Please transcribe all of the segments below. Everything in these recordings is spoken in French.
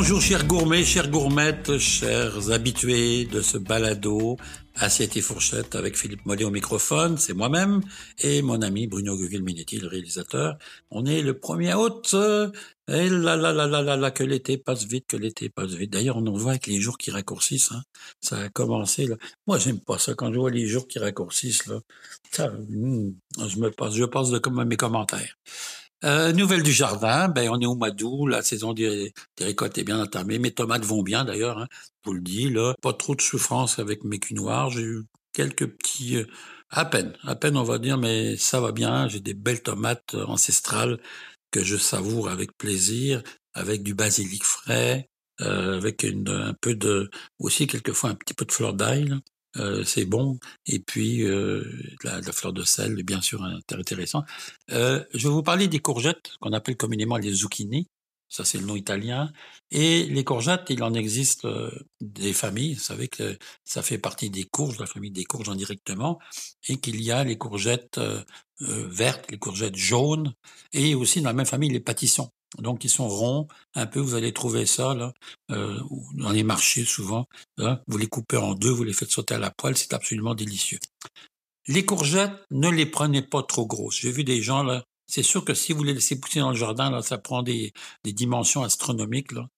Bonjour chers gourmets, chères gourmettes, chers habitués de ce balado Assiette et fourchette avec Philippe Mollet au microphone, c'est moi-même et mon ami Bruno Gugelminetti, le réalisateur. On est le 1er août. Et là là là là là là que l'été passe vite, que l'été passe vite. D'ailleurs, on en voit avec les jours qui raccourcissent. Hein. Ça a commencé là. Moi, j'aime pas ça quand je vois les jours qui raccourcissent là. Ça, hmm, je me passe, je passe de comme mes commentaires. Euh, nouvelle du jardin, ben on est au mois d'août, la saison des, récoltes est bien entamée, mes tomates vont bien d'ailleurs, hein, je vous le dis, là, pas trop de souffrance avec mes culs noirs, j'ai eu quelques petits, euh, à peine, à peine on va dire, mais ça va bien, j'ai des belles tomates ancestrales que je savoure avec plaisir, avec du basilic frais, euh, avec une, un peu de, aussi quelquefois un petit peu de fleur d'ail, euh, c'est bon. Et puis euh, la, fleur de sel bien sûr intéressant. Euh, je vais vous parler des courgettes qu'on appelle communément les zucchini. Ça c'est le nom italien. Et les courgettes, il en existe des familles. Vous savez que ça fait partie des courges, la famille des courges indirectement, et qu'il y a les courgettes vertes, les courgettes jaunes, et aussi dans la même famille les pâtissons. Donc, ils sont ronds, un peu, vous allez trouver ça là, euh, dans les marchés souvent. Vous les coupez en deux, vous les faites sauter à la poêle, c'est absolument délicieux. Les courgettes, ne les prenez pas trop grosses. J'ai vu des gens là, c'est sûr que si vous les laissez pousser dans le jardin, là, ça prend des, des dimensions astronomiques. Là,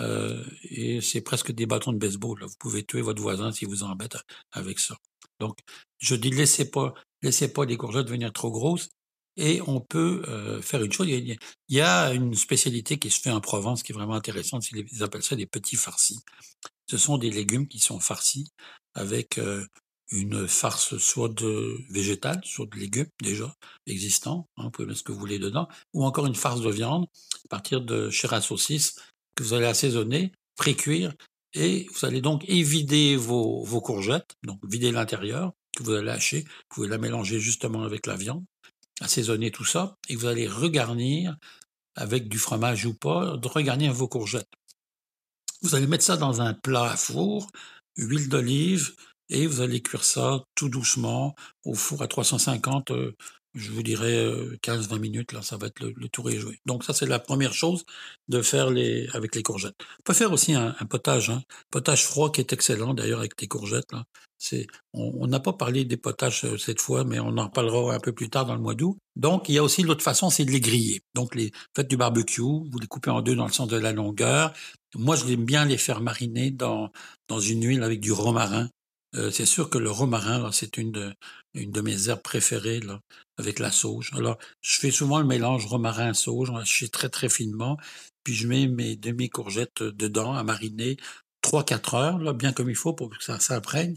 euh, et c'est presque des bâtons de baseball. Là. Vous pouvez tuer votre voisin si vous embête avec ça. Donc, je dis laissez pas, laissez pas les courgettes devenir trop grosses. Et on peut euh, faire une chose. Il y, a, une spécialité qui se fait en Provence qui est vraiment intéressante. Ils appellent ça des petits farcis. Ce sont des légumes qui sont farcis avec euh, une farce soit de végétale, soit de légumes déjà existants. Hein, vous pouvez mettre ce que vous voulez dedans, ou encore une farce de viande à partir de chair à saucisse que vous allez assaisonner, pré-cuire, et vous allez donc évider vos, vos courgettes, donc vider l'intérieur que vous allez hacher. Vous pouvez la mélanger justement avec la viande assaisonner tout ça, et vous allez regarnir avec du fromage ou pas, de regarnir vos courgettes. Vous allez mettre ça dans un plat à four, huile d'olive, et vous allez cuire ça tout doucement au four à 350 je vous dirais 15-20 euh, minutes, là, ça va être le, tour est joué. Donc ça, c'est la première chose de faire les, avec les courgettes. On peut faire aussi un, potage, hein. potage froid qui est excellent d'ailleurs avec les courgettes. Là. On n'a pas parlé des potages euh, cette fois, mais on en parlera un peu plus tard dans le mois d'août. Donc il y a aussi l'autre façon, c'est de les griller. Donc les faites du barbecue, vous les coupez en deux dans le sens de la longueur. Moi, je aime bien les faire mariner dans dans une huile avec du romarin euh, c'est sûr que le romarin, c'est une de, une de mes herbes préférées, avec la sauge. Alors, je fais souvent le mélange romarin-sauge, je fais très, très finement, puis je mets mes demi-courgettes dedans à mariner 3-4 heures, là, bien comme il faut pour que ça s'imprègne.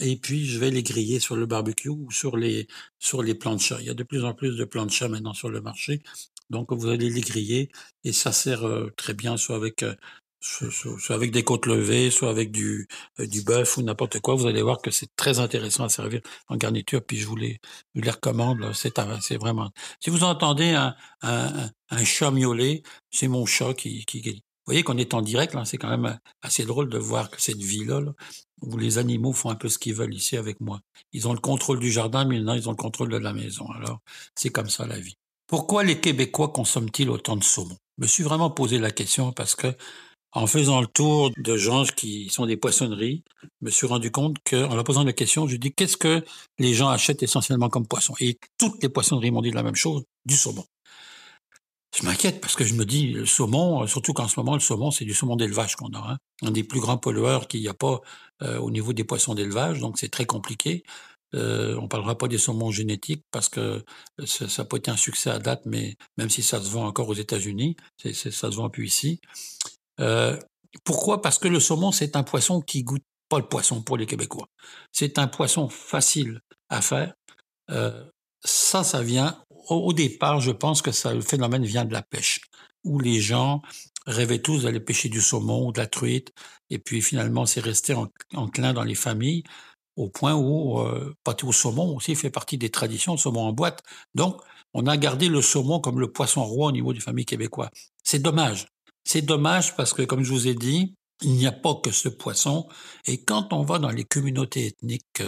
Et puis, je vais les griller sur le barbecue ou sur les, sur les planchas. Il y a de plus en plus de planchas maintenant sur le marché. Donc, vous allez les griller et ça sert euh, très bien soit avec euh, soit avec des côtes levées, soit avec du, euh, du bœuf ou n'importe quoi. Vous allez voir que c'est très intéressant à servir en garniture. Puis je vous les, je les recommande. C'est, vraiment. Si vous entendez un, un, chat miauler, c'est mon chat qui, qui, Vous voyez qu'on est en direct. Là, c'est quand même assez drôle de voir que cette vie-là, où les animaux font un peu ce qu'ils veulent ici avec moi. Ils ont le contrôle du jardin, mais maintenant ils ont le contrôle de la maison. Alors c'est comme ça la vie. Pourquoi les Québécois consomment-ils autant de saumon? Je me suis vraiment posé la question parce que en faisant le tour de gens qui sont des poissonneries, je me suis rendu compte qu'en leur posant la question, je dis qu'est-ce que les gens achètent essentiellement comme poisson Et toutes les poissonneries m'ont dit la même chose, du saumon. Je m'inquiète parce que je me dis, le saumon, surtout qu'en ce moment, le saumon, c'est du saumon d'élevage qu'on a. Hein. Un des plus grands pollueurs qu'il n'y a pas euh, au niveau des poissons d'élevage, donc c'est très compliqué. Euh, on parlera pas des saumons génétiques parce que ça pas été un succès à date, mais même si ça se vend encore aux États-Unis, ça se vend plus ici. Euh, pourquoi? Parce que le saumon, c'est un poisson qui goûte pas le poisson pour les Québécois. C'est un poisson facile à faire. Euh, ça, ça vient au, départ. Je pense que ça, le phénomène vient de la pêche, où les gens rêvaient tous d'aller pêcher du saumon ou de la truite, et puis finalement, c'est resté enclin dans les familles au point où euh, pâté au saumon aussi fait partie des traditions, le saumon en boîte. Donc, on a gardé le saumon comme le poisson roi au niveau des familles québécois. C'est dommage. C'est dommage parce que, comme je vous ai dit, il n'y a pas que ce poisson. Et quand on va dans les communautés ethniques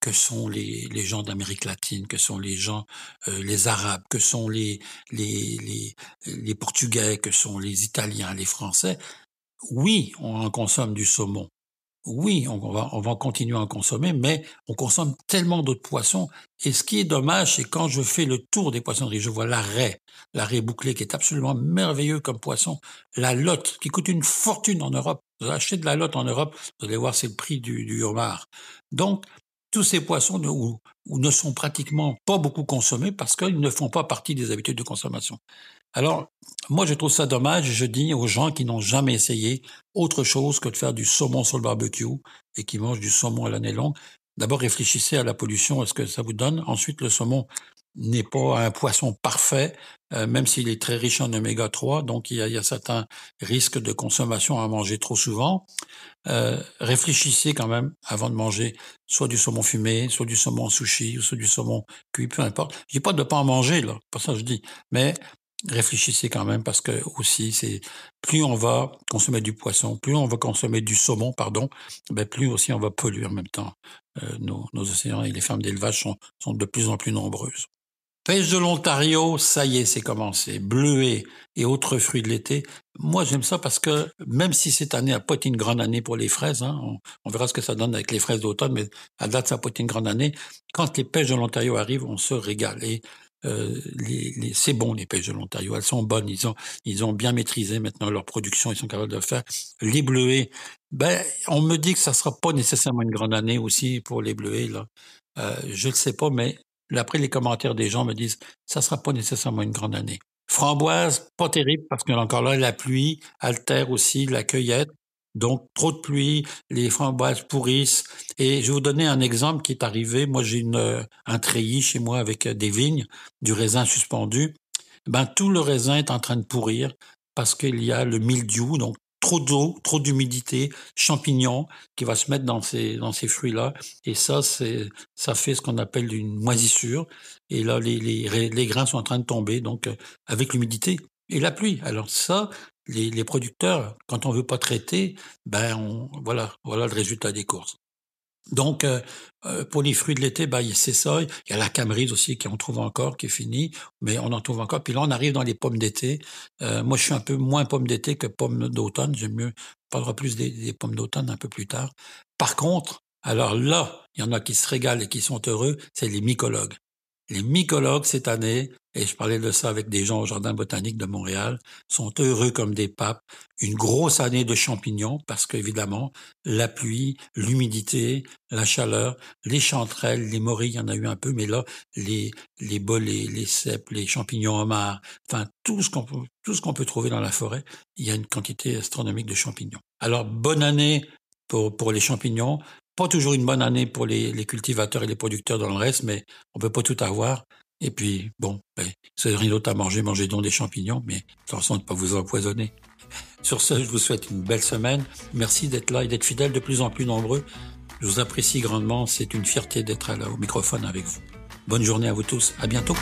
que, sont les, les gens d'Amérique latine, que sont les gens, euh, les Arabes, que sont les, les, les, les Portugais, que sont les Italiens, les Français, oui, on en consomme du saumon. Oui, on va, on va continuer à en consommer, mais on consomme tellement d'autres poissons. Et ce qui est dommage, c'est quand je fais le tour des poissonneries, je vois la raie, la raie bouclée qui est absolument merveilleux comme poisson, la lotte qui coûte une fortune en Europe. Vous achetez de la lotte en Europe, vous allez voir, c'est le prix du, du homard. Donc, tous ces poissons ne, ou, ne sont pratiquement pas beaucoup consommés parce qu'ils ne font pas partie des habitudes de consommation. Alors, moi, je trouve ça dommage. Je dis aux gens qui n'ont jamais essayé autre chose que de faire du saumon sur le barbecue et qui mangent du saumon à l'année longue, d'abord réfléchissez à la pollution, est-ce que ça vous donne. Ensuite, le saumon n'est pas un poisson parfait, euh, même s'il est très riche en oméga 3, donc il y, a, il y a certains risques de consommation à manger trop souvent. Euh, réfléchissez quand même avant de manger soit du saumon fumé, soit du saumon sushi, ou soit du saumon cuit, peu importe. Je dis pas de pas en manger là, pas ça je dis, mais réfléchissez quand même parce que aussi c'est plus on va consommer du poisson, plus on va consommer du saumon, pardon, ben plus aussi on va polluer en même temps. Euh, nos, nos, océans et les fermes d'élevage sont, sont de plus en plus nombreuses. Pêche de l'Ontario, ça y est, c'est commencé. Bleuet et autres fruits de l'été. Moi, j'aime ça parce que même si cette année n'a pas été une grande année pour les fraises, hein, on, verra ce que ça donne avec les fraises d'automne, mais à date, ça n'a pas été une grande année. Quand les pêches de l'Ontario arrivent, on se régale. Et euh, c'est bon les pêches de l'Ontario, elles sont bonnes. Ils ont, ils ont bien maîtrisé maintenant leur production, ils sont capables de le faire. Les bleuets, ben, on me dit que ça sera pas nécessairement une grande année aussi pour les bleuets là. Euh, je ne sais pas, mais après, les commentaires des gens me disent, ça sera pas nécessairement une grande année. Framboise, pas terrible parce que encore là, la pluie altère aussi la cueillette. Donc, trop de pluie, les framboises pourrissent. Et je vais vous donner un exemple qui est arrivé. Moi, j'ai une, un treillis chez moi avec des vignes, du raisin suspendu. Ben, tout le raisin est en train de pourrir parce qu'il y a le mildiou, donc trop d'eau, trop d'humidité, champignons qui va se mettre dans ces dans ces fruits là et ça c'est ça fait ce qu'on appelle une moisissure et là les, les les grains sont en train de tomber donc euh, avec l'humidité et la pluie. Alors ça les, les producteurs quand on veut pas traiter ben voilà voilà le résultat des courses. Donc, euh, euh, pour les fruits de l'été, bah, c'est ça. Il y a la camerise aussi qui en trouve encore, qui est finie, mais on en trouve encore. Puis là, on arrive dans les pommes d'été. Euh, moi, je suis un peu moins pomme d'été que pomme d'automne. J'aime mieux. On parlera plus des, des pommes d'automne un peu plus tard. Par contre, alors là, il y en a qui se régalent et qui sont heureux, c'est les mycologues. Les mycologues cette année, et je parlais de ça avec des gens au Jardin botanique de Montréal, sont heureux comme des papes. Une grosse année de champignons parce qu'évidemment, la pluie, l'humidité, la chaleur, les chanterelles, les morilles, il y en a eu un peu, mais là, les, les bolets, les cèpes, les champignons homards, enfin, tout ce qu'on peut, tout ce qu'on peut trouver dans la forêt, il y a une quantité astronomique de champignons. Alors, bonne année pour, pour les champignons, pas toujours une bonne année pour les, les, cultivateurs et les producteurs dans le reste, mais on peut pas tout avoir. Et puis, bon, ben, si rien d'autre à manger, mangez donc des champignons, mais attention de ne pas vous empoisonner. Sur ce, je vous souhaite une belle semaine. Merci d'être là et d'être fidèles de plus en plus nombreux. Je vous apprécie grandement. C'est une fierté d'être là au microphone avec vous. Bonne journée à vous tous. À bientôt.